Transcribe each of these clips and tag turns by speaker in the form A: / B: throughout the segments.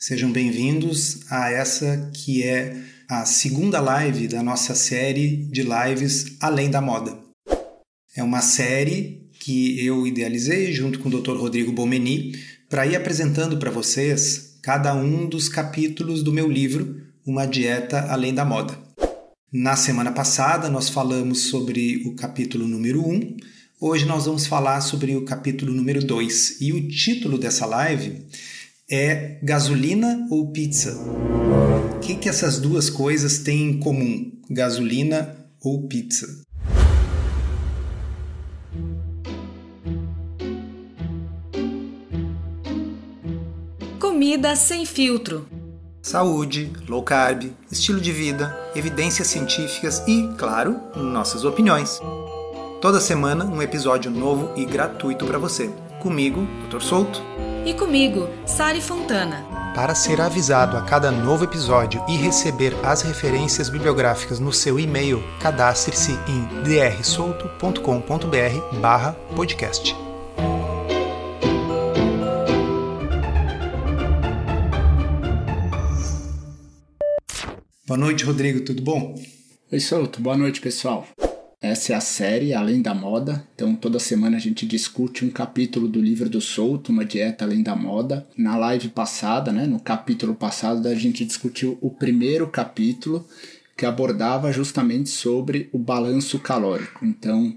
A: Sejam bem-vindos a essa que é a segunda live da nossa série de lives Além da Moda. É uma série que eu idealizei junto com o Dr. Rodrigo Bomeni para ir apresentando para vocês cada um dos capítulos do meu livro Uma Dieta Além da Moda. Na semana passada nós falamos sobre o capítulo número 1, hoje nós vamos falar sobre o capítulo número 2 e o título dessa live é gasolina ou pizza? O que, que essas duas coisas têm em comum? Gasolina ou pizza?
B: Comida sem filtro.
A: Saúde, low carb, estilo de vida, evidências científicas e, claro, nossas opiniões. Toda semana um episódio novo e gratuito para você. Comigo, Dr. Souto
B: e comigo, Sari Fontana.
A: Para ser avisado a cada novo episódio e receber as referências bibliográficas no seu e-mail, cadastre-se em drsolto.com.br/podcast. Boa noite, Rodrigo, tudo bom?
C: Oi, Souto, boa noite, pessoal. Essa é a série Além da Moda. Então, toda semana a gente discute um capítulo do livro do Souto, Uma Dieta Além da Moda. Na live passada, né, no capítulo passado, a gente discutiu o primeiro capítulo que abordava justamente sobre o balanço calórico. Então,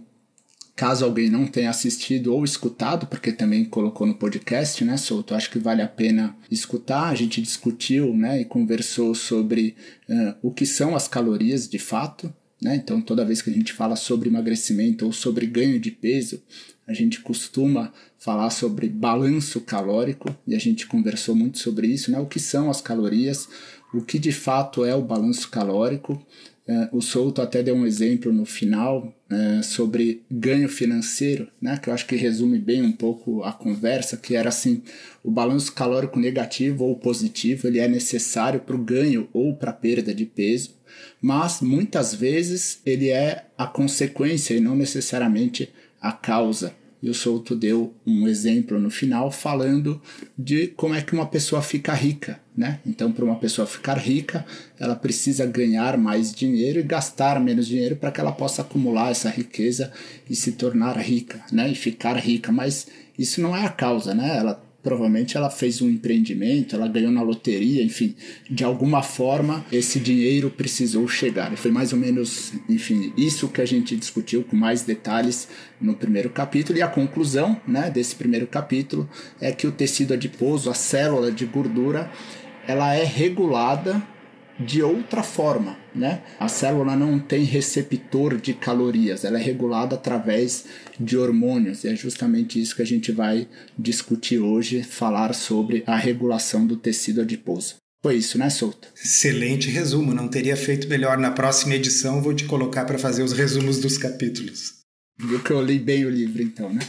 C: caso alguém não tenha assistido ou escutado, porque também colocou no podcast, né, Souto, acho que vale a pena escutar. A gente discutiu, né, e conversou sobre uh, o que são as calorias de fato, né? Então, toda vez que a gente fala sobre emagrecimento ou sobre ganho de peso, a gente costuma falar sobre balanço calórico e a gente conversou muito sobre isso, né? O que são as calorias, o que de fato é o balanço calórico. É, o Souto até deu um exemplo no final é, sobre ganho financeiro, né? Que eu acho que resume bem um pouco a conversa, que era assim: o balanço calórico negativo ou positivo ele é necessário para o ganho ou para a perda de peso mas muitas vezes ele é a consequência e não necessariamente a causa. E o Souto deu um exemplo no final falando de como é que uma pessoa fica rica, né? Então, para uma pessoa ficar rica, ela precisa ganhar mais dinheiro e gastar menos dinheiro para que ela possa acumular essa riqueza e se tornar rica, né? E ficar rica. Mas isso não é a causa, né? Ela provavelmente ela fez um empreendimento, ela ganhou na loteria, enfim, de alguma forma esse dinheiro precisou chegar. E foi mais ou menos, enfim, isso que a gente discutiu com mais detalhes no primeiro capítulo. E a conclusão né, desse primeiro capítulo é que o tecido adiposo, a célula de gordura, ela é regulada de outra forma, né? A célula não tem receptor de calorias, ela é regulada através de hormônios, e é justamente isso que a gente vai discutir hoje, falar sobre a regulação do tecido adiposo. Foi isso, né, Souto?
A: Excelente resumo, não teria feito melhor. Na próxima edição vou te colocar para fazer os resumos dos capítulos.
C: Viu que eu li bem o livro então, né?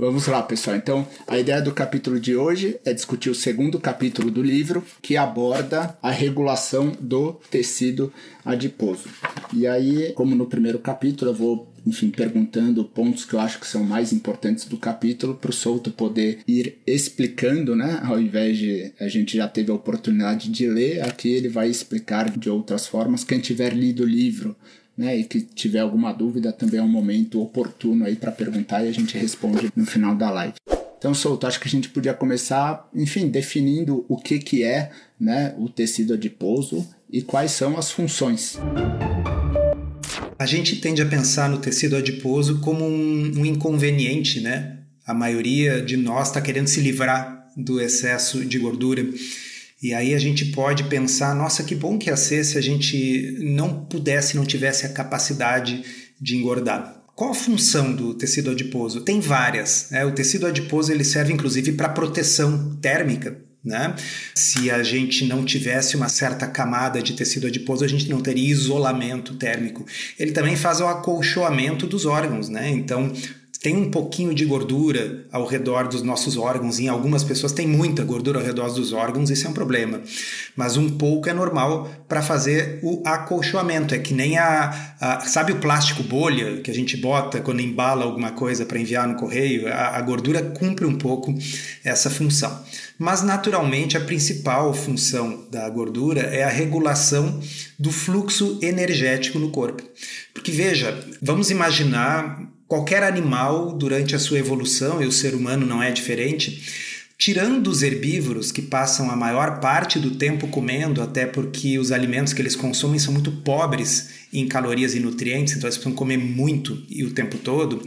C: Vamos lá, pessoal. Então, a ideia do capítulo de hoje é discutir o segundo capítulo do livro, que aborda a regulação do tecido adiposo. E aí, como no primeiro capítulo, eu vou, enfim, perguntando pontos que eu acho que são mais importantes do capítulo para o Souto poder ir explicando, né? Ao invés de a gente já teve a oportunidade de ler, aqui ele vai explicar de outras formas. Quem tiver lido o livro né, e que tiver alguma dúvida também é um momento oportuno aí para perguntar e a gente responde no final da live. Então, Souto, acho que a gente podia começar, enfim, definindo o que, que é né, o tecido adiposo e quais são as funções.
A: A gente tende a pensar no tecido adiposo como um, um inconveniente, né? A maioria de nós está querendo se livrar do excesso de gordura. E aí a gente pode pensar, nossa, que bom que ia ser se a gente não pudesse, não tivesse a capacidade de engordar. Qual a função do tecido adiposo? Tem várias. Né? O tecido adiposo ele serve inclusive para proteção térmica. Né? Se a gente não tivesse uma certa camada de tecido adiposo, a gente não teria isolamento térmico. Ele também faz o acolchoamento dos órgãos, né? Então, tem um pouquinho de gordura ao redor dos nossos órgãos. Em algumas pessoas tem muita gordura ao redor dos órgãos, isso é um problema. Mas um pouco é normal para fazer o acolchoamento. É que nem a, a, Sabe o plástico bolha que a gente bota quando embala alguma coisa para enviar no correio? A, a gordura cumpre um pouco essa função. Mas, naturalmente, a principal função da gordura é a regulação do fluxo energético no corpo. Porque, veja, vamos imaginar Qualquer animal, durante a sua evolução, e o ser humano não é diferente, tirando os herbívoros que passam a maior parte do tempo comendo, até porque os alimentos que eles consomem são muito pobres em calorias e nutrientes, então eles precisam comer muito e o tempo todo.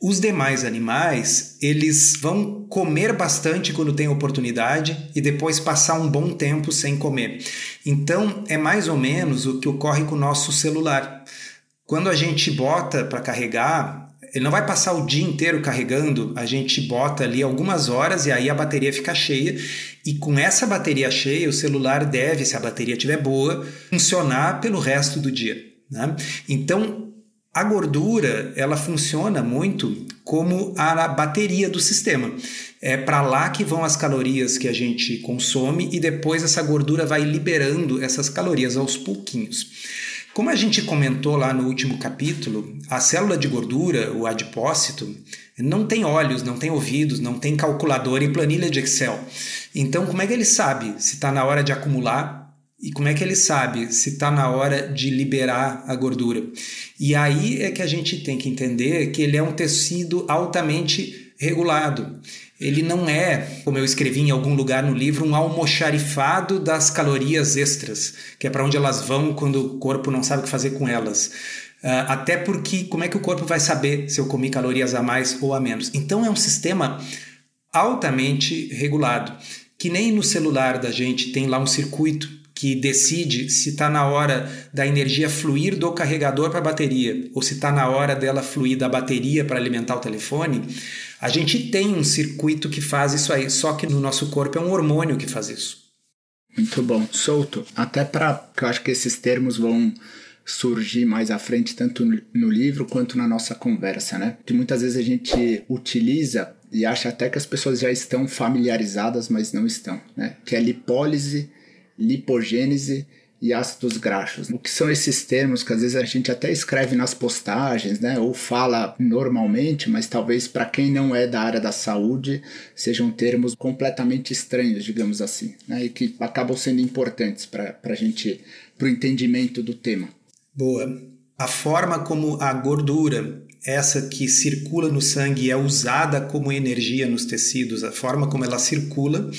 A: Os demais animais, eles vão comer bastante quando tem oportunidade e depois passar um bom tempo sem comer. Então, é mais ou menos o que ocorre com o nosso celular. Quando a gente bota para carregar, ele não vai passar o dia inteiro carregando, a gente bota ali algumas horas e aí a bateria fica cheia. E com essa bateria cheia, o celular deve, se a bateria estiver boa, funcionar pelo resto do dia. Né? Então, a gordura ela funciona muito como a bateria do sistema. É para lá que vão as calorias que a gente consome e depois essa gordura vai liberando essas calorias aos pouquinhos. Como a gente comentou lá no último capítulo, a célula de gordura, o adipócito, não tem olhos, não tem ouvidos, não tem calculadora e planilha de Excel. Então, como é que ele sabe se está na hora de acumular e como é que ele sabe se está na hora de liberar a gordura? E aí é que a gente tem que entender que ele é um tecido altamente regulado ele não é, como eu escrevi em algum lugar no livro, um almoxarifado das calorias extras, que é para onde elas vão quando o corpo não sabe o que fazer com elas. Uh, até porque, como é que o corpo vai saber se eu comi calorias a mais ou a menos? Então, é um sistema altamente regulado, que nem no celular da gente tem lá um circuito que decide se está na hora da energia fluir do carregador para a bateria ou se está na hora dela fluir da bateria para alimentar o telefone. A gente tem um circuito que faz isso aí, só que no nosso corpo é um hormônio que faz isso.
C: Muito bom. Solto. Até para. Eu acho que esses termos vão surgir mais à frente, tanto no livro quanto na nossa conversa, né? Que muitas vezes a gente utiliza e acha até que as pessoas já estão familiarizadas, mas não estão, né? Que é lipólise, lipogênese e ácidos graxos. O que são esses termos que às vezes a gente até escreve nas postagens, né, ou fala normalmente, mas talvez para quem não é da área da saúde sejam termos completamente estranhos, digamos assim, né, e que acabam sendo importantes para a gente, para o entendimento do tema.
A: Boa. A forma como a gordura, essa que circula no sangue é usada como energia nos tecidos, a forma como ela circula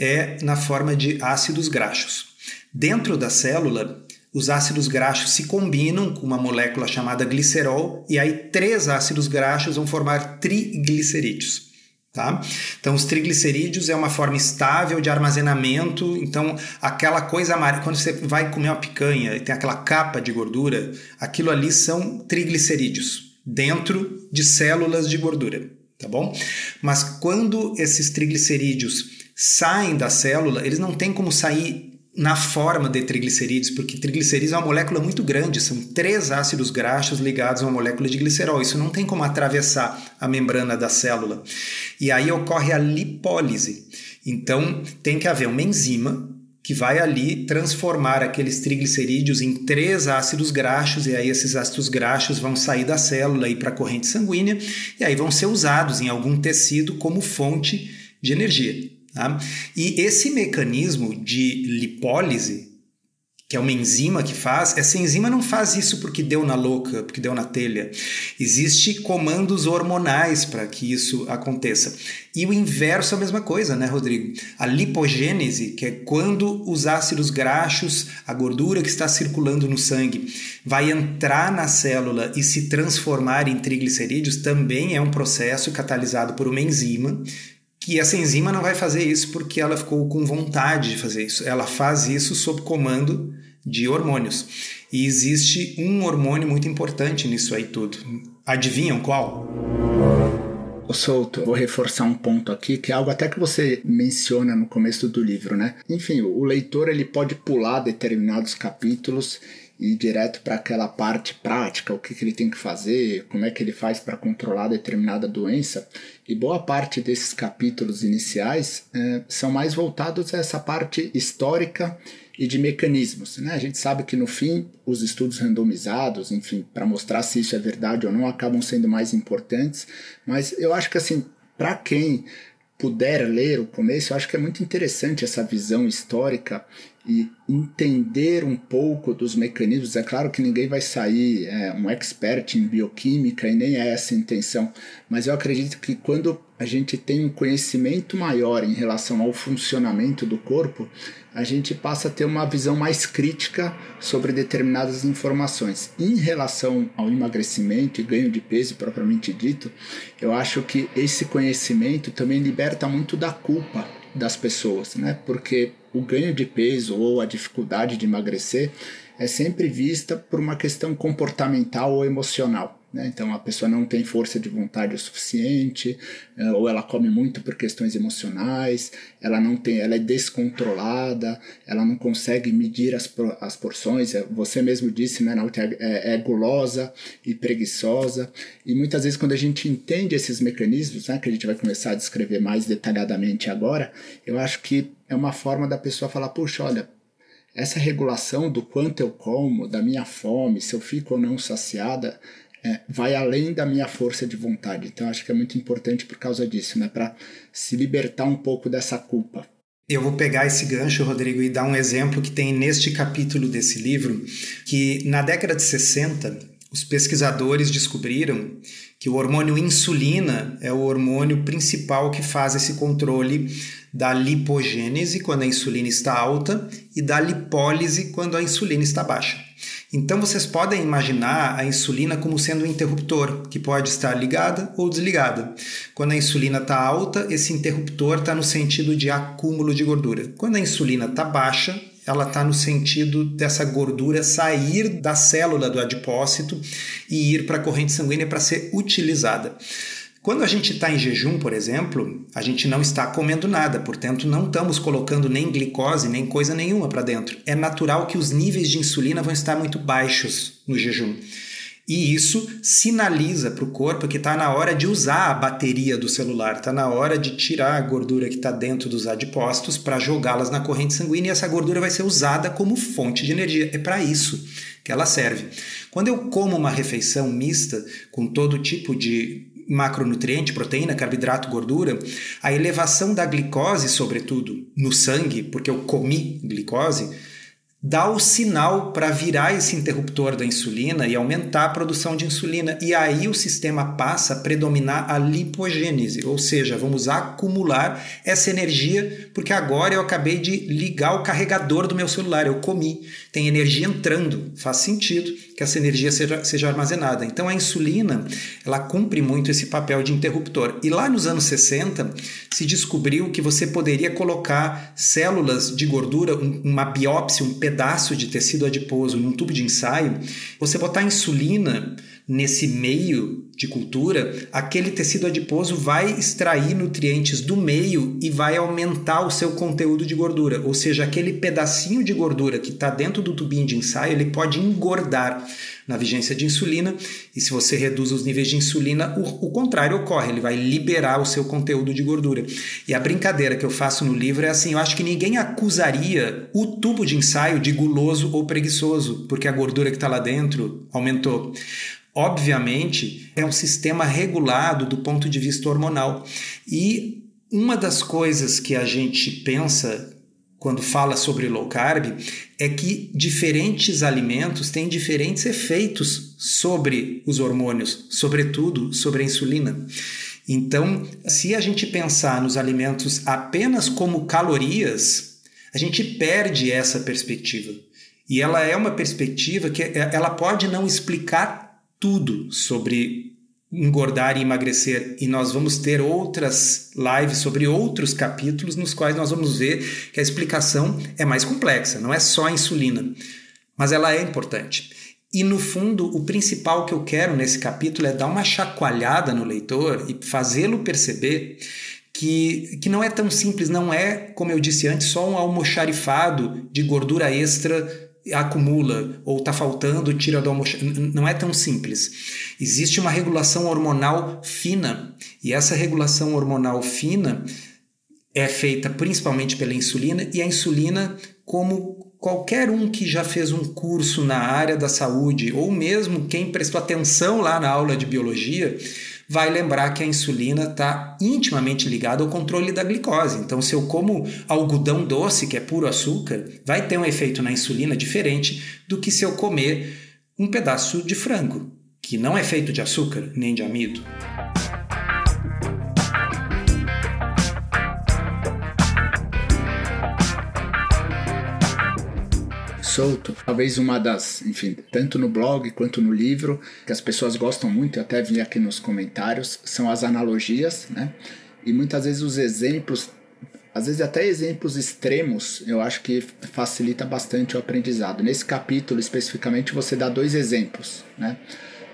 A: é na forma de ácidos graxos. Dentro da célula, os ácidos graxos se combinam com uma molécula chamada glicerol e aí três ácidos graxos vão formar triglicerídeos. Tá? Então, os triglicerídeos é uma forma estável de armazenamento. Então, aquela coisa amarela, quando você vai comer uma picanha e tem aquela capa de gordura, aquilo ali são triglicerídeos dentro de células de gordura, tá bom? Mas quando esses triglicerídeos saem da célula, eles não têm como sair na forma de triglicerídeos, porque triglicerídeos é uma molécula muito grande, são três ácidos graxos ligados a uma molécula de glicerol. Isso não tem como atravessar a membrana da célula. E aí ocorre a lipólise. Então, tem que haver uma enzima que vai ali transformar aqueles triglicerídeos em três ácidos graxos, e aí esses ácidos graxos vão sair da célula e para a corrente sanguínea, e aí vão ser usados em algum tecido como fonte de energia. Tá? E esse mecanismo de lipólise, que é uma enzima que faz, essa enzima não faz isso porque deu na louca, porque deu na telha. Existem comandos hormonais para que isso aconteça. E o inverso é a mesma coisa, né, Rodrigo? A lipogênese, que é quando os ácidos graxos, a gordura que está circulando no sangue, vai entrar na célula e se transformar em triglicerídeos, também é um processo catalisado por uma enzima que essa enzima não vai fazer isso porque ela ficou com vontade de fazer isso. Ela faz isso sob comando de hormônios. E existe um hormônio muito importante nisso aí tudo. Adivinham qual?
C: O Souto, vou reforçar um ponto aqui, que é algo até que você menciona no começo do livro, né? Enfim, o leitor ele pode pular determinados capítulos ir direto para aquela parte prática, o que, que ele tem que fazer, como é que ele faz para controlar determinada doença. E boa parte desses capítulos iniciais é, são mais voltados a essa parte histórica e de mecanismos. Né? A gente sabe que no fim os estudos randomizados, enfim, para mostrar se isso é verdade ou não, acabam sendo mais importantes, mas eu acho que assim, para quem puder ler o começo, eu acho que é muito interessante essa visão histórica e entender um pouco dos mecanismos. É claro que ninguém vai sair é, um expert em bioquímica e nem é essa a intenção, mas eu acredito que quando a gente tem um conhecimento maior em relação ao funcionamento do corpo, a gente passa a ter uma visão mais crítica sobre determinadas informações. Em relação ao emagrecimento e ganho de peso propriamente dito, eu acho que esse conhecimento também liberta muito da culpa das pessoas, né? Porque o ganho de peso ou a dificuldade de emagrecer é sempre vista por uma questão comportamental ou emocional. Né? Então a pessoa não tem força de vontade o suficiente, eh, ou ela come muito por questões emocionais, ela não tem, ela é descontrolada, ela não consegue medir as, as porções. Eh, você mesmo disse, né, é, é gulosa e preguiçosa. E muitas vezes quando a gente entende esses mecanismos, né, que a gente vai começar a descrever mais detalhadamente agora, eu acho que é uma forma da pessoa falar, puxa, olha, essa regulação do quanto eu como, da minha fome, se eu fico ou não saciada, é, vai além da minha força de vontade. Então acho que é muito importante por causa disso, né? Para se libertar um pouco dessa culpa.
A: Eu vou pegar esse gancho, Rodrigo, e dar um exemplo que tem neste capítulo desse livro, que na década de 60, os pesquisadores descobriram que o hormônio insulina é o hormônio principal que faz esse controle da lipogênese quando a insulina está alta e da lipólise quando a insulina está baixa. Então vocês podem imaginar a insulina como sendo um interruptor que pode estar ligada ou desligada. Quando a insulina está alta, esse interruptor está no sentido de acúmulo de gordura. Quando a insulina está baixa, ela está no sentido dessa gordura sair da célula do adipócito e ir para a corrente sanguínea para ser utilizada. Quando a gente está em jejum, por exemplo, a gente não está comendo nada, portanto, não estamos colocando nem glicose, nem coisa nenhuma para dentro. É natural que os níveis de insulina vão estar muito baixos no jejum. E isso sinaliza para o corpo que está na hora de usar a bateria do celular, está na hora de tirar a gordura que está dentro dos adipócitos para jogá-las na corrente sanguínea e essa gordura vai ser usada como fonte de energia. É para isso que ela serve. Quando eu como uma refeição mista com todo tipo de macronutriente, proteína, carboidrato, gordura, a elevação da glicose, sobretudo no sangue, porque eu comi glicose, dá o sinal para virar esse interruptor da insulina e aumentar a produção de insulina. E aí o sistema passa a predominar a lipogênese, ou seja, vamos acumular essa energia, porque agora eu acabei de ligar o carregador do meu celular, eu comi, tem energia entrando, faz sentido que essa energia seja, seja armazenada. Então a insulina, ela cumpre muito esse papel de interruptor. E lá nos anos 60 se descobriu que você poderia colocar células de gordura, uma biópsia, um pedaço de tecido adiposo num tubo de ensaio, você botar insulina nesse meio de cultura, aquele tecido adiposo vai extrair nutrientes do meio e vai aumentar o seu conteúdo de gordura. Ou seja, aquele pedacinho de gordura que está dentro do tubinho de ensaio, ele pode engordar na vigência de insulina. E se você reduz os níveis de insulina, o, o contrário ocorre, ele vai liberar o seu conteúdo de gordura. E a brincadeira que eu faço no livro é assim: eu acho que ninguém acusaria o tubo de ensaio de guloso ou preguiçoso, porque a gordura que está lá dentro aumentou. Obviamente, é um sistema regulado do ponto de vista hormonal. E uma das coisas que a gente pensa quando fala sobre low carb é que diferentes alimentos têm diferentes efeitos sobre os hormônios, sobretudo sobre a insulina. Então, se a gente pensar nos alimentos apenas como calorias, a gente perde essa perspectiva. E ela é uma perspectiva que ela pode não explicar tudo sobre engordar e emagrecer e nós vamos ter outras lives sobre outros capítulos nos quais nós vamos ver que a explicação é mais complexa, não é só a insulina, mas ela é importante. E no fundo, o principal que eu quero nesse capítulo é dar uma chacoalhada no leitor e fazê-lo perceber que, que não é tão simples, não é, como eu disse antes, só um almoxarifado de gordura extra acumula ou está faltando, tira do almoço. Não é tão simples. Existe uma regulação hormonal fina e essa regulação hormonal fina é feita principalmente pela insulina e a insulina, como qualquer um que já fez um curso na área da saúde ou mesmo quem prestou atenção lá na aula de biologia, vai lembrar que a insulina está intimamente ligada ao controle da glicose. Então, se eu como algodão doce, que é puro açúcar, vai ter um efeito na insulina diferente do que se eu comer um pedaço de frango, que não é feito de açúcar nem de amido.
C: Solto. Talvez uma das, enfim, tanto no blog quanto no livro, que as pessoas gostam muito, eu até vi aqui nos comentários, são as analogias, né? E muitas vezes os exemplos, às vezes até exemplos extremos, eu acho que facilita bastante o aprendizado. Nesse capítulo especificamente você dá dois exemplos, né?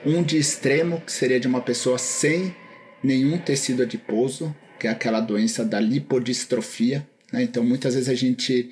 C: Um de extremo, que seria de uma pessoa sem nenhum tecido adiposo, que é aquela doença da lipodistrofia. Né? Então, muitas vezes a gente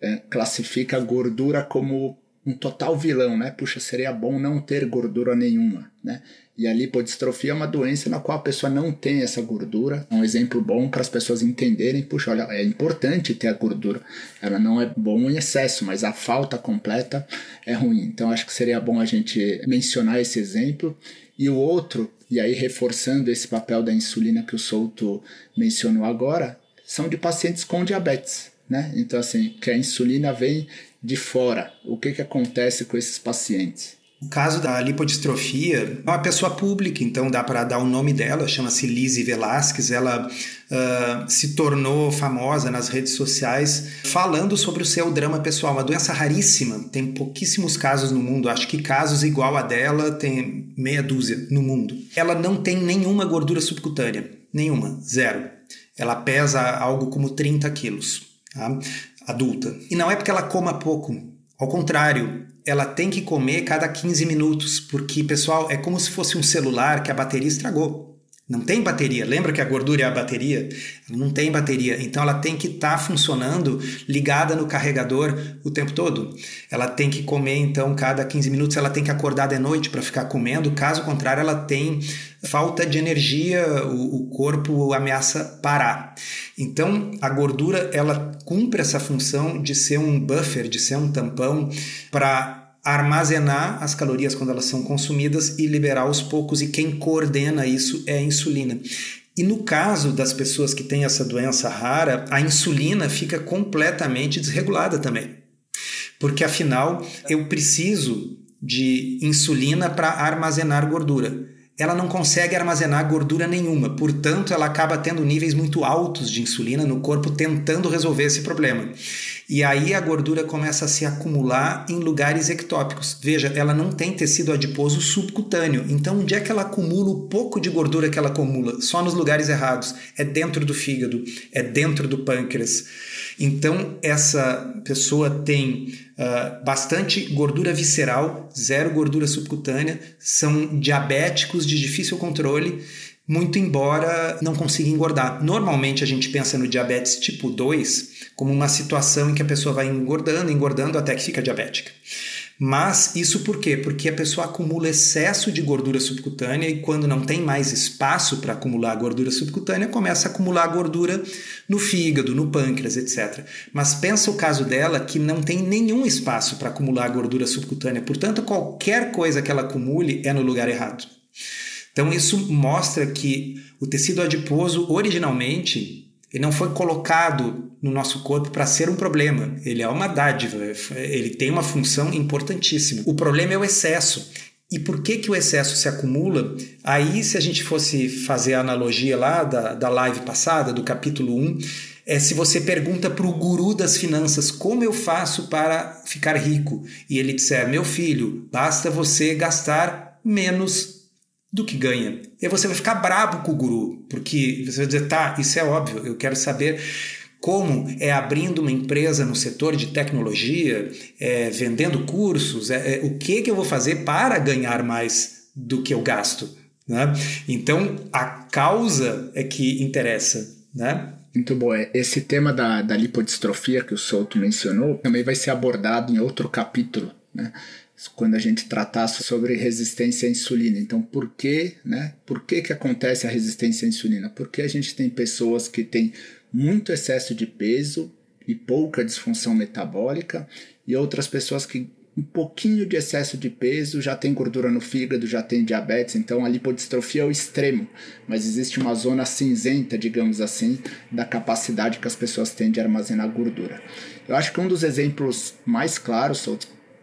C: é, classifica a gordura como um total vilão, né? Puxa, seria bom não ter gordura nenhuma, né? E a lipodistrofia é uma doença na qual a pessoa não tem essa gordura. É um exemplo bom para as pessoas entenderem, puxa, olha, é importante ter a gordura. Ela não é bom em excesso, mas a falta completa é ruim. Então acho que seria bom a gente mencionar esse exemplo. E o outro, e aí reforçando esse papel da insulina que o Souto mencionou agora, são de pacientes com diabetes né? Então, assim, que a insulina vem de fora. O que, que acontece com esses pacientes?
A: O caso da lipodistrofia é uma pessoa pública, então dá para dar o nome dela, chama-se Lizzie Velasquez. Ela uh, se tornou famosa nas redes sociais falando sobre o seu drama pessoal. Uma doença raríssima, tem pouquíssimos casos no mundo. Acho que casos igual a dela tem meia dúzia no mundo. Ela não tem nenhuma gordura subcutânea, nenhuma, zero. Ela pesa algo como 30 quilos tá? adulta. E não é porque ela coma pouco, ao contrário, ela tem que comer cada 15 minutos, porque, pessoal, é como se fosse um celular que a bateria estragou. Não tem bateria. Lembra que a gordura é a bateria? Não tem bateria. Então ela tem que estar tá funcionando ligada no carregador o tempo todo. Ela tem que comer, então, cada 15 minutos, ela tem que acordar de noite para ficar comendo. Caso contrário, ela tem falta de energia, o, o corpo ameaça parar. Então a gordura ela cumpre essa função de ser um buffer, de ser um tampão para armazenar as calorias quando elas são consumidas e liberar aos poucos, e quem coordena isso é a insulina. E no caso das pessoas que têm essa doença rara, a insulina fica completamente desregulada também. Porque afinal, eu preciso de insulina para armazenar gordura ela não consegue armazenar gordura nenhuma, portanto, ela acaba tendo níveis muito altos de insulina no corpo tentando resolver esse problema. E aí a gordura começa a se acumular em lugares ectópicos. Veja, ela não tem tecido adiposo subcutâneo. Então, onde é que ela acumula o pouco de gordura que ela acumula? Só nos lugares errados. É dentro do fígado, é dentro do pâncreas. Então, essa pessoa tem uh, bastante gordura visceral, zero gordura subcutânea, são diabéticos de difícil controle muito embora não consiga engordar. Normalmente a gente pensa no diabetes tipo 2 como uma situação em que a pessoa vai engordando, engordando até que fica diabética. Mas isso por quê? Porque a pessoa acumula excesso de gordura subcutânea e quando não tem mais espaço para acumular gordura subcutânea, começa a acumular gordura no fígado, no pâncreas, etc. Mas pensa o caso dela que não tem nenhum espaço para acumular gordura subcutânea, portanto, qualquer coisa que ela acumule é no lugar errado. Então isso mostra que o tecido adiposo originalmente ele não foi colocado no nosso corpo para ser um problema. Ele é uma dádiva, ele tem uma função importantíssima. O problema é o excesso. E por que, que o excesso se acumula? Aí, se a gente fosse fazer a analogia lá da, da live passada, do capítulo 1, é se você pergunta para o guru das finanças como eu faço para ficar rico, e ele disser, meu filho, basta você gastar menos do que ganha. E você vai ficar brabo com o guru, porque você vai dizer, tá, isso é óbvio, eu quero saber como é abrindo uma empresa no setor de tecnologia, é, vendendo cursos, é, é, o que, que eu vou fazer para ganhar mais do que eu gasto. Né? Então, a causa é que interessa. Né?
C: Muito bom. É, esse tema da, da lipodistrofia que o Souto mencionou também vai ser abordado em outro capítulo, né? Quando a gente tratar sobre resistência à insulina. Então, por que, né? Por que, que acontece a resistência à insulina? Porque a gente tem pessoas que têm muito excesso de peso e pouca disfunção metabólica e outras pessoas que um pouquinho de excesso de peso, já tem gordura no fígado, já tem diabetes, então a lipodistrofia é o extremo, mas existe uma zona cinzenta, digamos assim, da capacidade que as pessoas têm de armazenar gordura. Eu acho que um dos exemplos mais claros,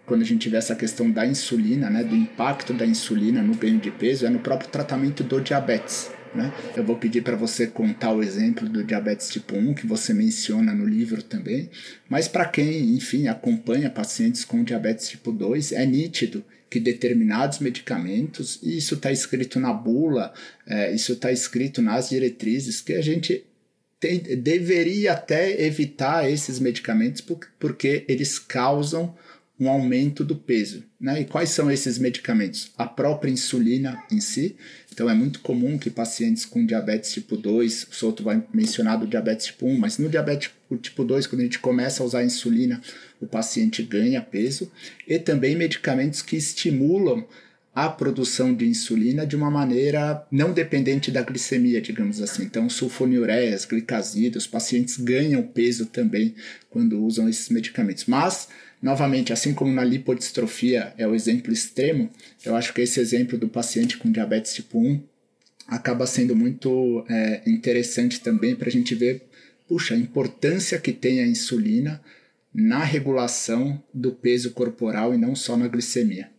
C: quando a gente tiver essa questão da insulina, né, do impacto da insulina no ganho de peso, é no próprio tratamento do diabetes. Né? Eu vou pedir para você contar o exemplo do diabetes tipo 1, que você menciona no livro também, mas para quem, enfim, acompanha pacientes com diabetes tipo 2, é nítido que determinados medicamentos, e isso está escrito na bula, é, isso está escrito nas diretrizes, que a gente tem, deveria até evitar esses medicamentos porque eles causam um aumento do peso. Né? E quais são esses medicamentos? A própria insulina em si. Então é muito comum que pacientes com diabetes tipo 2, o Souto vai mencionar do diabetes tipo 1, mas no diabetes tipo 2, quando a gente começa a usar insulina, o paciente ganha peso. E também medicamentos que estimulam a produção de insulina de uma maneira não dependente da glicemia, digamos assim. Então, sulfonilureias, glicazida, os pacientes ganham peso também quando usam esses medicamentos. Mas Novamente, assim como na lipodistrofia é o exemplo extremo, eu acho que esse exemplo do paciente com diabetes tipo 1 acaba sendo muito é, interessante também para a gente ver, puxa, a importância que tem a insulina na regulação do peso corporal e não só na glicemia.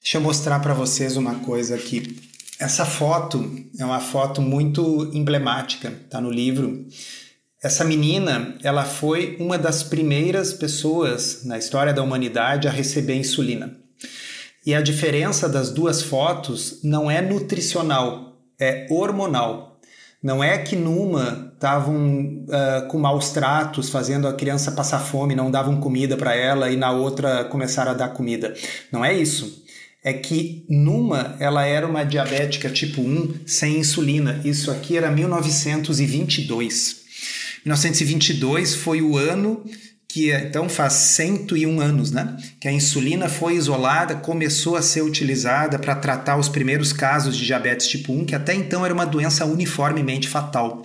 A: Deixa eu mostrar para vocês uma coisa aqui. Essa foto é uma foto muito emblemática, tá no livro. Essa menina, ela foi uma das primeiras pessoas na história da humanidade a receber insulina. E a diferença das duas fotos não é nutricional, é hormonal. Não é que numa estavam uh, com maus tratos, fazendo a criança passar fome, não davam comida para ela, e na outra começaram a dar comida. Não é isso. É que numa ela era uma diabética tipo 1 sem insulina. Isso aqui era 1922. 1922 foi o ano que então faz 101 anos, né? Que a insulina foi isolada, começou a ser utilizada para tratar os primeiros casos de diabetes tipo 1, que até então era uma doença uniformemente fatal.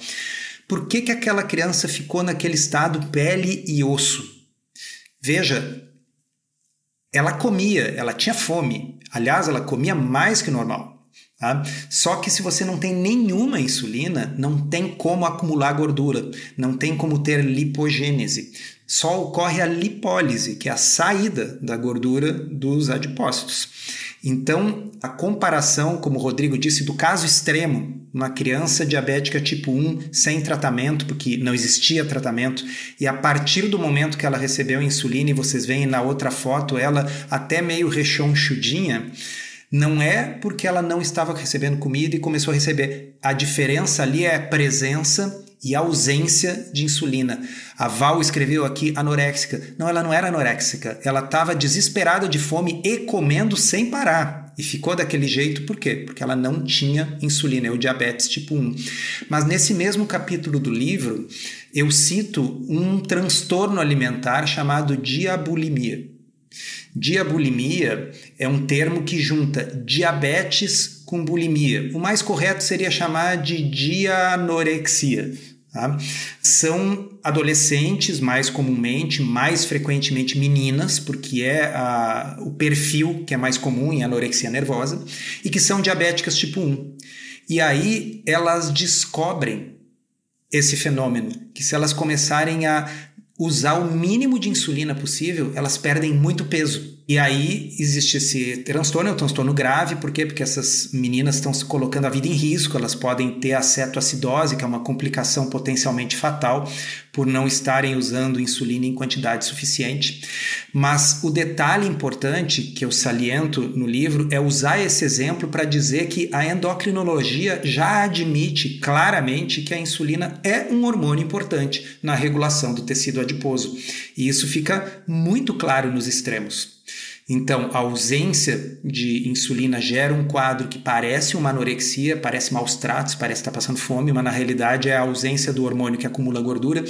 A: Por que, que aquela criança ficou naquele estado pele e osso? Veja, ela comia, ela tinha fome. Aliás, ela comia mais que normal. Tá? Só que se você não tem nenhuma insulina, não tem como acumular gordura, não tem como ter lipogênese. Só ocorre a lipólise, que é a saída da gordura dos adipócitos. Então, a comparação, como o Rodrigo disse, do caso extremo, uma criança diabética tipo 1 sem tratamento, porque não existia tratamento, e a partir do momento que ela recebeu insulina, e vocês veem na outra foto ela até meio rechonchudinha, não é porque ela não estava recebendo comida e começou a receber. A diferença ali é a presença e ausência de insulina. A Val escreveu aqui anoréxica. Não, ela não era anoréxica. Ela estava desesperada de fome e comendo sem parar. E ficou daquele jeito por quê? Porque ela não tinha insulina, é o diabetes tipo 1. Mas nesse mesmo capítulo do livro, eu cito um transtorno alimentar chamado diabulimia. Diabulimia é um termo que junta diabetes com bulimia. O mais correto seria chamar de dianorexia. Tá? São adolescentes, mais comumente, mais frequentemente meninas, porque é a, o perfil que é mais comum em anorexia nervosa, e que são diabéticas tipo 1. E aí elas descobrem esse fenômeno, que se elas começarem a usar o mínimo de insulina possível, elas perdem muito peso. E aí existe esse transtorno, é um transtorno grave, por quê? Porque essas meninas estão se colocando a vida em risco, elas podem ter acetoacidose, que é uma complicação potencialmente fatal, por não estarem usando insulina em quantidade suficiente. Mas o detalhe importante que eu saliento no livro é usar esse exemplo para dizer que a endocrinologia já admite claramente que a insulina é um hormônio importante na regulação do tecido adiposo. E isso fica muito claro nos extremos. Então, a ausência de insulina gera um quadro que parece uma anorexia, parece maus tratos, parece estar passando fome, mas na realidade é a ausência do hormônio que acumula gordura.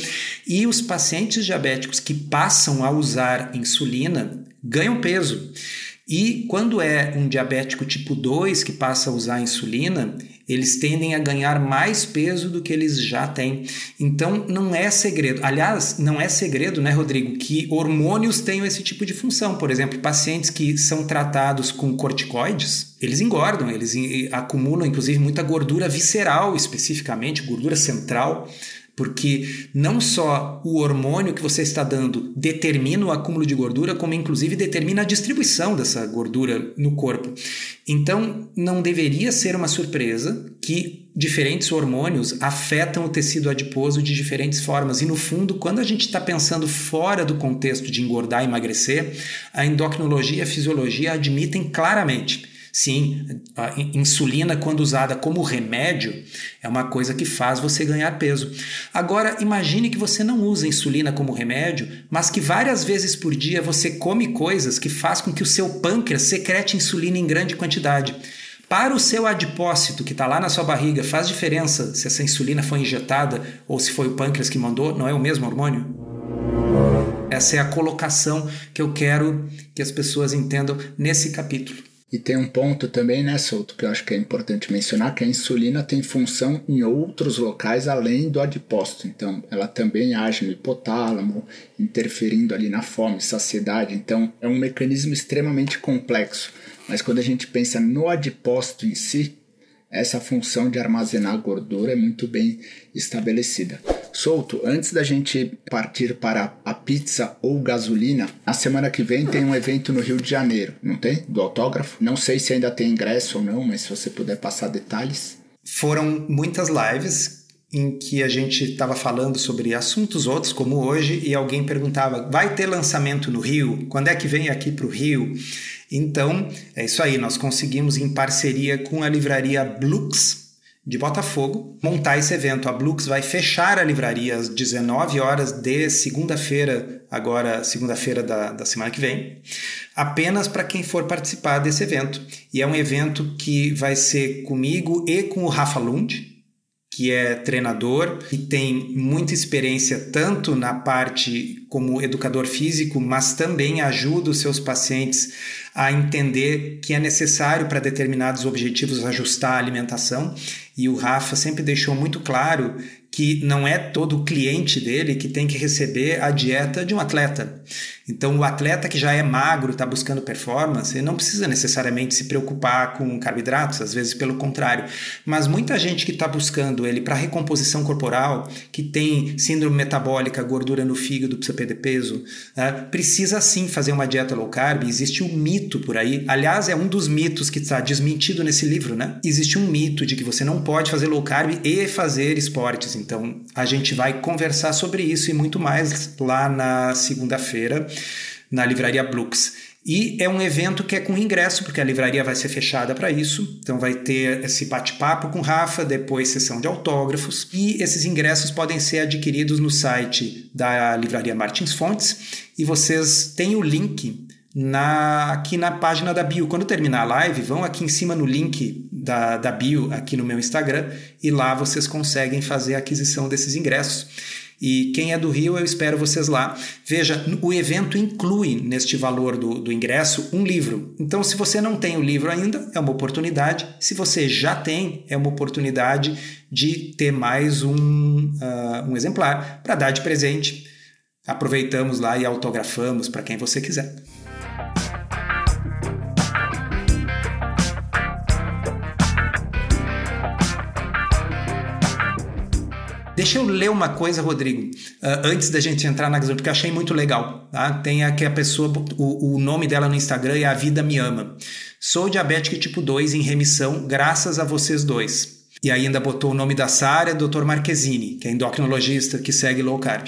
A: E os pacientes diabéticos que passam a usar insulina ganham peso. E quando é um diabético tipo 2 que passa a usar insulina, eles tendem a ganhar mais peso do que eles já têm. Então não é segredo. Aliás, não é segredo, né, Rodrigo, que hormônios tenham esse tipo de função. Por exemplo, pacientes que são tratados com corticoides, eles engordam, eles acumulam inclusive muita gordura visceral, especificamente gordura central porque não só o hormônio que você está dando determina o acúmulo de gordura, como inclusive determina a distribuição dessa gordura no corpo. Então, não deveria ser uma surpresa que diferentes hormônios afetam o tecido adiposo de diferentes formas. E no fundo, quando a gente está pensando fora do contexto de engordar e emagrecer, a endocrinologia e a fisiologia admitem claramente Sim, a insulina, quando usada como remédio, é uma coisa que faz você ganhar peso. Agora, imagine que você não usa insulina como remédio, mas que várias vezes por dia você come coisas que faz com que o seu pâncreas secrete insulina em grande quantidade. Para o seu adipócito que está lá na sua barriga, faz diferença se essa insulina foi injetada ou se foi o pâncreas que mandou? Não é o mesmo hormônio? Essa é a colocação que eu quero que as pessoas entendam nesse capítulo.
C: E tem um ponto também, né, Souto, que eu acho que é importante mencionar, que a insulina tem função em outros locais além do adipócito. Então, ela também age no hipotálamo, interferindo ali na fome, saciedade. Então, é um mecanismo extremamente complexo. Mas quando a gente pensa no adipócito em si, essa função de armazenar gordura é muito bem estabelecida. Solto, antes da gente partir para a pizza ou gasolina, a semana que vem tem um evento no Rio de Janeiro, não tem? Do autógrafo. Não sei se ainda tem ingresso ou não, mas se você puder passar detalhes.
A: Foram muitas lives em que a gente estava falando sobre assuntos outros, como hoje, e alguém perguntava: vai ter lançamento no Rio? Quando é que vem aqui para o Rio? Então, é isso aí, nós conseguimos, em parceria com a livraria Blux, de Botafogo montar esse evento. A Blux vai fechar a livraria às 19 horas de segunda-feira, agora segunda-feira da, da semana que vem, apenas para quem for participar desse evento. E é um evento que vai ser comigo e com o Rafa Lund, que é treinador e tem muita experiência tanto na parte como educador físico, mas também ajuda os seus pacientes a entender que é necessário para determinados objetivos ajustar a alimentação. E o Rafa sempre deixou muito claro que não é todo cliente dele que tem que receber a dieta de um atleta. Então, o atleta que já é magro, está buscando performance, ele não precisa necessariamente se preocupar com carboidratos, às vezes pelo contrário. Mas muita gente que está buscando ele para recomposição corporal, que tem síndrome metabólica, gordura no fígado, precisa perder peso, né, precisa sim fazer uma dieta low carb. Existe um mito por aí, aliás, é um dos mitos que está desmentido nesse livro, né? Existe um mito de que você não pode fazer low carb e fazer esportes. Então, a gente vai conversar sobre isso e muito mais lá na segunda-feira na livraria Blux. E é um evento que é com ingresso, porque a livraria vai ser fechada para isso. Então vai ter esse bate-papo com Rafa, depois sessão de autógrafos. E esses ingressos podem ser adquiridos no site da livraria Martins Fontes. E vocês têm o link na, aqui na página da bio. Quando terminar a live, vão aqui em cima no link da, da bio, aqui no meu Instagram, e lá vocês conseguem fazer a aquisição desses ingressos. E quem é do Rio, eu espero vocês lá. Veja, o evento inclui neste valor do, do ingresso um livro. Então, se você não tem o livro ainda, é uma oportunidade. Se você já tem, é uma oportunidade de ter mais um, uh, um exemplar para dar de presente. Aproveitamos lá e autografamos para quem você quiser. Deixa eu ler uma coisa, Rodrigo, uh, antes da gente entrar na porque achei muito legal. Tá? Tem aqui a pessoa, o, o nome dela no Instagram é A Vida Me Ama. Sou diabética tipo 2 em remissão, graças a vocês dois. E ainda botou o nome da Sara, Dr. Marquezine, que é endocrinologista que segue low carb.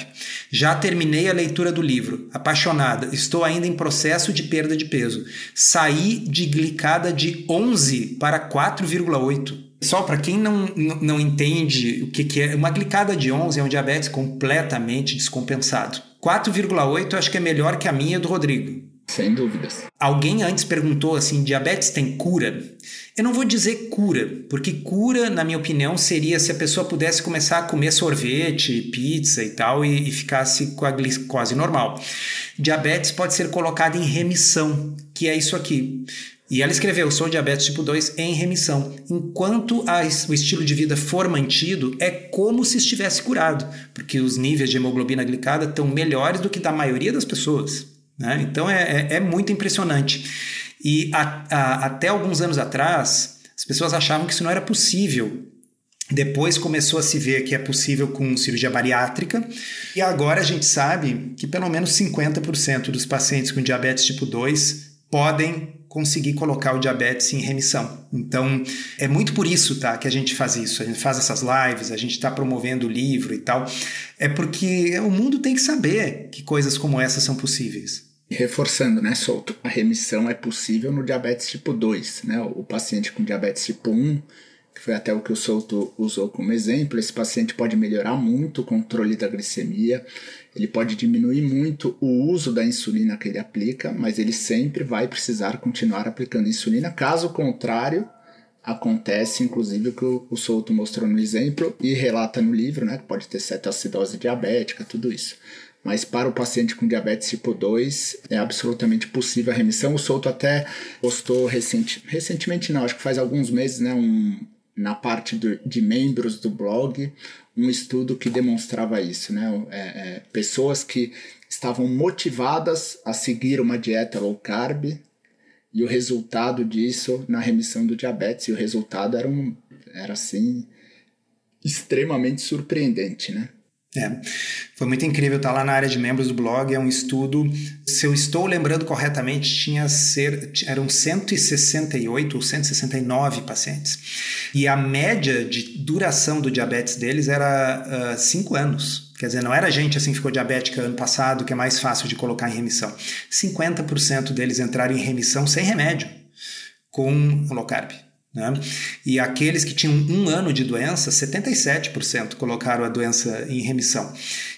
A: Já terminei a leitura do livro. Apaixonada. Estou ainda em processo de perda de peso. Saí de glicada de 11 para 4,8. Só para quem não, não entende o que, que é, uma glicada de 11 é um diabetes completamente descompensado. 4,8 acho que é melhor que a minha do Rodrigo.
C: Sem dúvidas.
A: Alguém antes perguntou assim: diabetes tem cura? Eu não vou dizer cura, porque cura, na minha opinião, seria se a pessoa pudesse começar a comer sorvete, pizza e tal e, e ficasse com a glicose normal. Diabetes pode ser colocado em remissão, que é isso aqui. E ela escreveu: sou diabetes tipo 2 em remissão. Enquanto a, o estilo de vida for mantido, é como se estivesse curado, porque os níveis de hemoglobina glicada estão melhores do que da maioria das pessoas. Né? Então é, é, é muito impressionante. E a, a, até alguns anos atrás, as pessoas achavam que isso não era possível. Depois começou a se ver que é possível com cirurgia bariátrica, e agora a gente sabe que pelo menos 50% dos pacientes com diabetes tipo 2 podem conseguir colocar o diabetes em remissão. Então, é muito por isso tá, que a gente faz isso. A gente faz essas lives, a gente está promovendo o livro e tal. É porque o mundo tem que saber que coisas como essas são possíveis.
C: Reforçando, né, Solto? A remissão é possível no diabetes tipo 2, né? O paciente com diabetes tipo 1, que foi até o que o Souto usou como exemplo, esse paciente pode melhorar muito o controle da glicemia, ele pode diminuir muito o uso da insulina que ele aplica, mas ele sempre vai precisar continuar aplicando insulina. Caso contrário, acontece inclusive o que o Souto mostrou no exemplo e relata no livro, né? Que pode ter cetoacidose diabética, tudo isso. Mas para o paciente com diabetes tipo 2 é absolutamente possível a remissão. O Souto até postou recente, recentemente, não, acho que faz alguns meses, né, um, na parte do, de membros do blog, um estudo que demonstrava isso. Né? É, é, pessoas que estavam motivadas a seguir uma dieta low carb e o resultado disso na remissão do diabetes. E o resultado era, um, era assim, extremamente surpreendente, né?
A: É, foi muito incrível estar lá na área de membros do blog. É um estudo, se eu estou lembrando corretamente, tinha ser, eram 168 ou 169 pacientes. E a média de duração do diabetes deles era 5 uh, anos. Quer dizer, não era gente assim que ficou diabética ano passado, que é mais fácil de colocar em remissão. 50% deles entraram em remissão sem remédio, com low carb. Né? E aqueles que tinham um ano de doença, 77% colocaram a doença em remissão.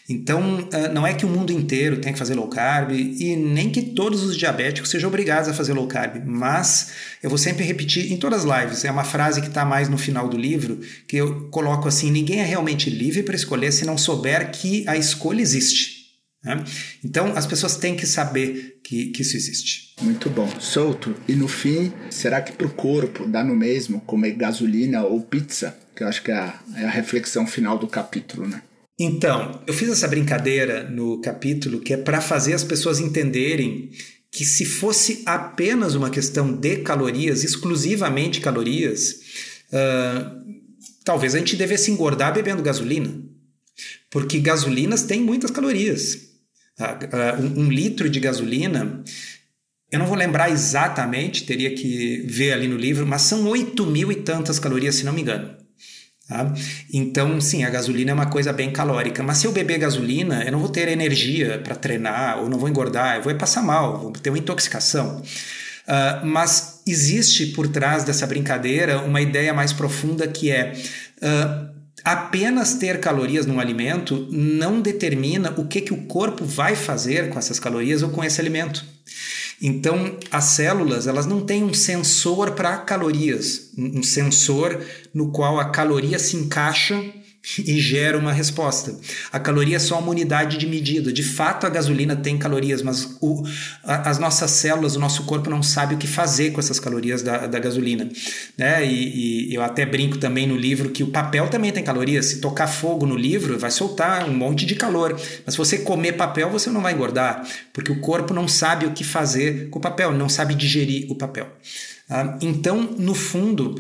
A: Então, ah, não é que o mundo inteiro tem que fazer low carb e nem que todos os diabéticos sejam obrigados a fazer low carb, mas eu vou sempre repetir em todas as lives, é uma frase que está mais no final do livro, que eu coloco assim: ninguém é realmente livre para escolher se não souber que a escolha existe. Né? Então, as pessoas têm que saber que, que isso existe.
C: Muito bom. Solto. E no fim, será que para o corpo dá no mesmo comer gasolina ou pizza? Que eu acho que é a, é a reflexão final do capítulo, né?
A: Então, eu fiz essa brincadeira no capítulo que é para fazer as pessoas entenderem que se fosse apenas uma questão de calorias, exclusivamente calorias, uh, talvez a gente devesse engordar bebendo gasolina. Porque gasolinas têm muitas calorias. Tá? Um, um litro de gasolina, eu não vou lembrar exatamente, teria que ver ali no livro, mas são 8 mil e tantas calorias, se não me engano. Tá? Então, sim, a gasolina é uma coisa bem calórica. Mas se eu beber gasolina, eu não vou ter energia para treinar, ou não vou engordar, eu vou passar mal, vou ter uma intoxicação. Uh, mas existe por trás dessa brincadeira uma ideia mais profunda que é. Uh, apenas ter calorias num alimento não determina o que, que o corpo vai fazer com essas calorias ou com esse alimento. Então, as células elas não têm um sensor para calorias, um sensor no qual a caloria se encaixa e gera uma resposta. A caloria é só uma unidade de medida. De fato, a gasolina tem calorias, mas o, a, as nossas células, o nosso corpo não sabe o que fazer com essas calorias da, da gasolina. Né? E, e, eu até brinco também no livro que o papel também tem calorias. Se tocar fogo no livro, vai soltar um monte de calor. Mas se você comer papel, você não vai engordar, porque o corpo não sabe o que fazer com o papel, não sabe digerir o papel. Ah, então, no fundo,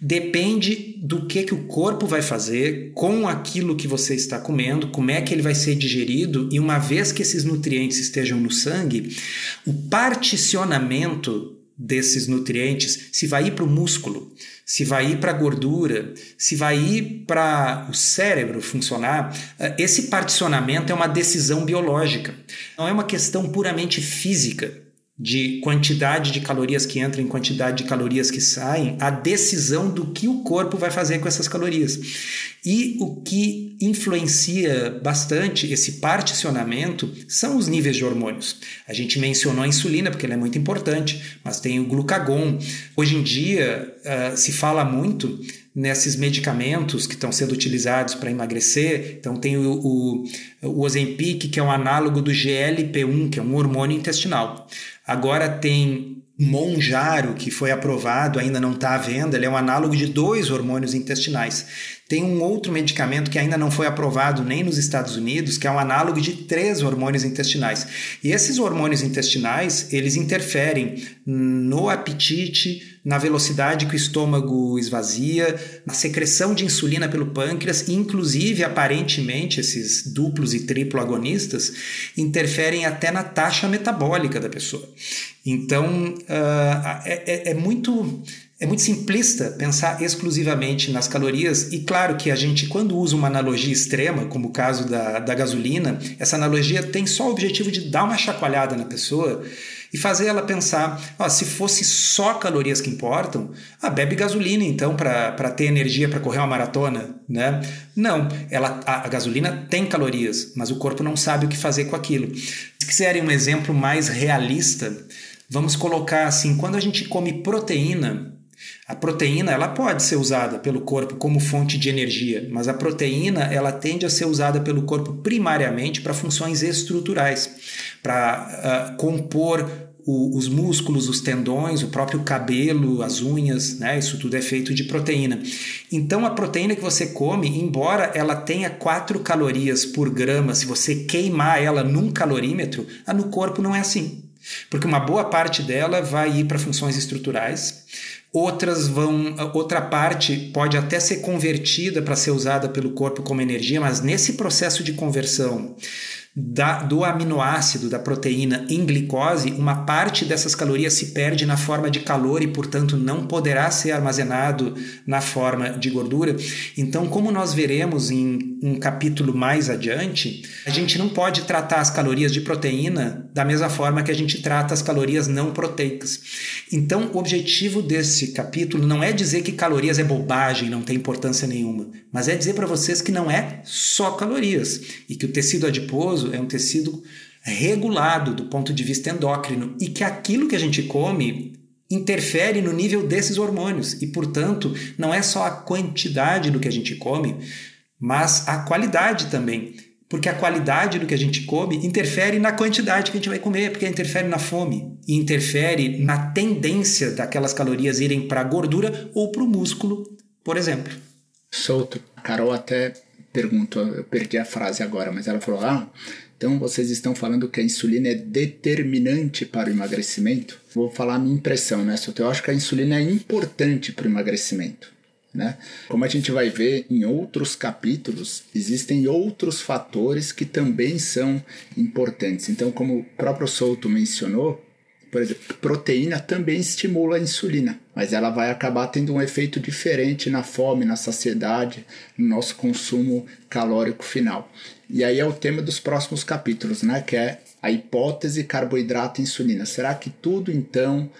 A: depende do que, que o corpo vai fazer com aquilo que você está comendo, como é que ele vai ser digerido, e uma vez que esses nutrientes estejam no sangue, o particionamento desses nutrientes, se vai ir para o músculo, se vai ir para a gordura, se vai ir para o cérebro funcionar, esse particionamento é uma decisão biológica, não é uma questão puramente física de quantidade de calorias que entram em quantidade de calorias que saem, a decisão do que o corpo vai fazer com essas calorias. E o que influencia bastante esse particionamento são os níveis de hormônios. A gente mencionou a insulina porque ela é muito importante, mas tem o glucagon. Hoje em dia uh, se fala muito nesses medicamentos que estão sendo utilizados para emagrecer. Então tem o, o, o Ozempic, que é um análogo do GLP-1, que é um hormônio intestinal. Agora tem Monjaro, que foi aprovado, ainda não está à venda, ele é um análogo de dois hormônios intestinais. Tem um outro medicamento que ainda não foi aprovado nem nos Estados Unidos, que é um análogo de três hormônios intestinais. E esses hormônios intestinais, eles interferem no apetite, na velocidade que o estômago esvazia, na secreção de insulina pelo pâncreas, inclusive, aparentemente, esses duplos e triplo agonistas interferem até na taxa metabólica da pessoa. Então, uh, é, é, é muito é muito simplista pensar exclusivamente nas calorias, e claro que a gente, quando usa uma analogia extrema, como o caso da, da gasolina, essa analogia tem só o objetivo de dar uma chacoalhada na pessoa e fazer ela pensar: ó, se fosse só calorias que importam, ah, bebe gasolina então para ter energia para correr uma maratona, né? Não, ela, a, a gasolina tem calorias, mas o corpo não sabe o que fazer com aquilo. Se quiserem um exemplo mais realista, vamos colocar assim: quando a gente come proteína, a proteína ela pode ser usada pelo corpo como fonte de energia, mas a proteína ela tende a ser usada pelo corpo primariamente para funções estruturais, para uh, compor o, os músculos, os tendões, o próprio cabelo, as unhas, né? Isso tudo é feito de proteína. Então a proteína que você come, embora ela tenha 4 calorias por grama, se você queimar ela num calorímetro, no corpo não é assim. Porque uma boa parte dela vai ir para funções estruturais, outras vão, outra parte pode até ser convertida para ser usada pelo corpo como energia, mas nesse processo de conversão da, do aminoácido, da proteína em glicose, uma parte dessas calorias se perde na forma de calor e, portanto, não poderá ser armazenado na forma de gordura. Então, como nós veremos em um capítulo mais adiante, a gente não pode tratar as calorias de proteína da mesma forma que a gente trata as calorias não proteicas. Então, o objetivo desse capítulo não é dizer que calorias é bobagem, não tem importância nenhuma, mas é dizer para vocês que não é só calorias e que o tecido adiposo é um tecido regulado do ponto de vista endócrino e que aquilo que a gente come interfere no nível desses hormônios e, portanto, não é só a quantidade do que a gente come, mas a qualidade também. Porque a qualidade do que a gente come interfere na quantidade que a gente vai comer, porque interfere na fome e interfere na tendência daquelas calorias irem para a gordura ou para o músculo, por exemplo.
C: Solto. Carol até perguntou, eu perdi a frase agora, mas ela falou: Ah, então vocês estão falando que a insulina é determinante para o emagrecimento? Vou falar a minha impressão, né? Eu acho que a insulina é importante para o emagrecimento. Né? Como a gente vai ver em outros capítulos, existem outros fatores que também são importantes. Então, como o próprio Souto mencionou, por exemplo, proteína também estimula a insulina, mas ela vai acabar tendo um efeito diferente na fome, na saciedade, no nosso consumo calórico final. E aí é o tema dos próximos capítulos, né? Que é a hipótese carboidrato e insulina. Será que tudo então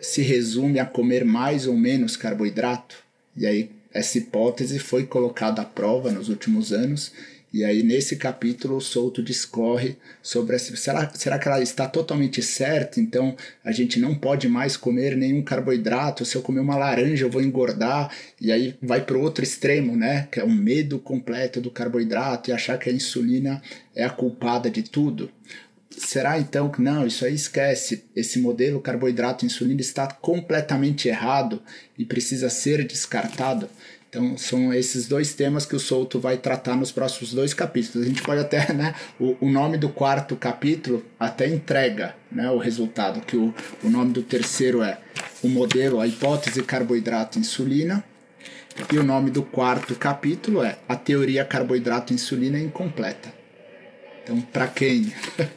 C: se resume a comer mais ou menos carboidrato? E aí essa hipótese foi colocada à prova nos últimos anos e aí, nesse capítulo, o Souto discorre sobre essa. Será, será que ela está totalmente certa? Então, a gente não pode mais comer nenhum carboidrato. Se eu comer uma laranja, eu vou engordar. E aí vai para o outro extremo, né? Que é o medo completo do carboidrato e achar que a insulina é a culpada de tudo. Será então que não, isso aí esquece. Esse modelo carboidrato-insulina está completamente errado e precisa ser descartado? Então, são esses dois temas que o Souto vai tratar nos próximos dois capítulos. A gente pode até, né, o, o nome do quarto capítulo até entrega né, o resultado, que o, o nome do terceiro é o modelo, a hipótese carboidrato-insulina, e o nome do quarto capítulo é a teoria carboidrato-insulina incompleta. Então, para quem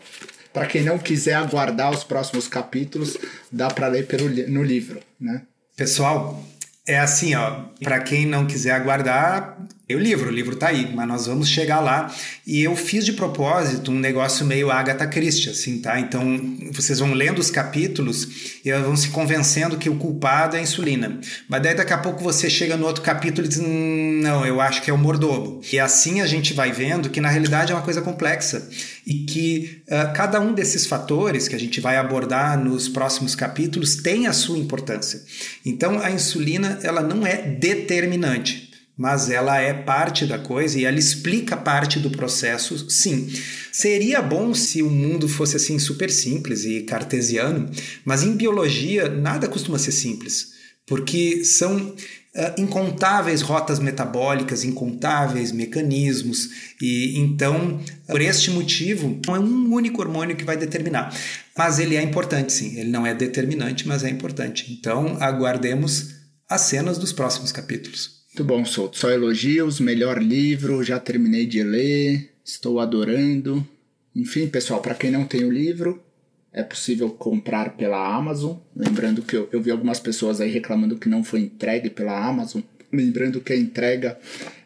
C: para quem não quiser aguardar os próximos capítulos, dá para ler pelo, no livro, né?
A: Pessoal, é assim, ó, para quem não quiser aguardar, o livro, o livro tá aí, mas nós vamos chegar lá. E eu fiz de propósito um negócio meio Agatha Christie, assim, tá? Então, vocês vão lendo os capítulos e vão se convencendo que o culpado é a insulina. Mas daí daqui a pouco você chega no outro capítulo e diz, hum, não, eu acho que é o mordomo. E assim a gente vai vendo que na realidade é uma coisa complexa e que uh, cada um desses fatores que a gente vai abordar nos próximos capítulos tem a sua importância. Então, a insulina, ela não é determinante mas ela é parte da coisa e ela explica parte do processo, sim. Seria bom se o mundo fosse assim super simples e cartesiano, mas em biologia nada costuma ser simples, porque são uh, incontáveis rotas metabólicas, incontáveis mecanismos, e então, por este motivo, não é um único hormônio que vai determinar. Mas ele é importante, sim. Ele não é determinante, mas é importante. Então, aguardemos as cenas dos próximos capítulos.
C: Muito bom, Souto. Só elogios, melhor livro, já terminei de ler, estou adorando. Enfim, pessoal, para quem não tem o livro, é possível comprar pela Amazon. Lembrando que eu, eu vi algumas pessoas aí reclamando que não foi entregue pela Amazon. Lembrando que a entrega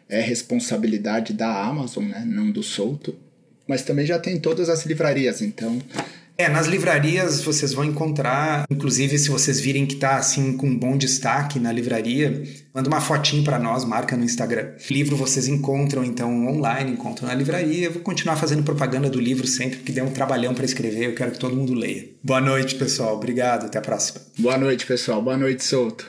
C: é responsabilidade da Amazon, né? não do Souto. Mas também já tem todas as livrarias, então
A: é, nas livrarias vocês vão encontrar, inclusive se vocês virem que está assim com um bom destaque na livraria, manda uma fotinho para nós, marca no Instagram. Livro vocês encontram então online, encontram na livraria. Eu vou continuar fazendo propaganda do livro sempre, porque deu um trabalhão para escrever, eu quero que todo mundo leia. Boa noite, pessoal. Obrigado, até a próxima.
C: Boa noite, pessoal. Boa noite, Souto.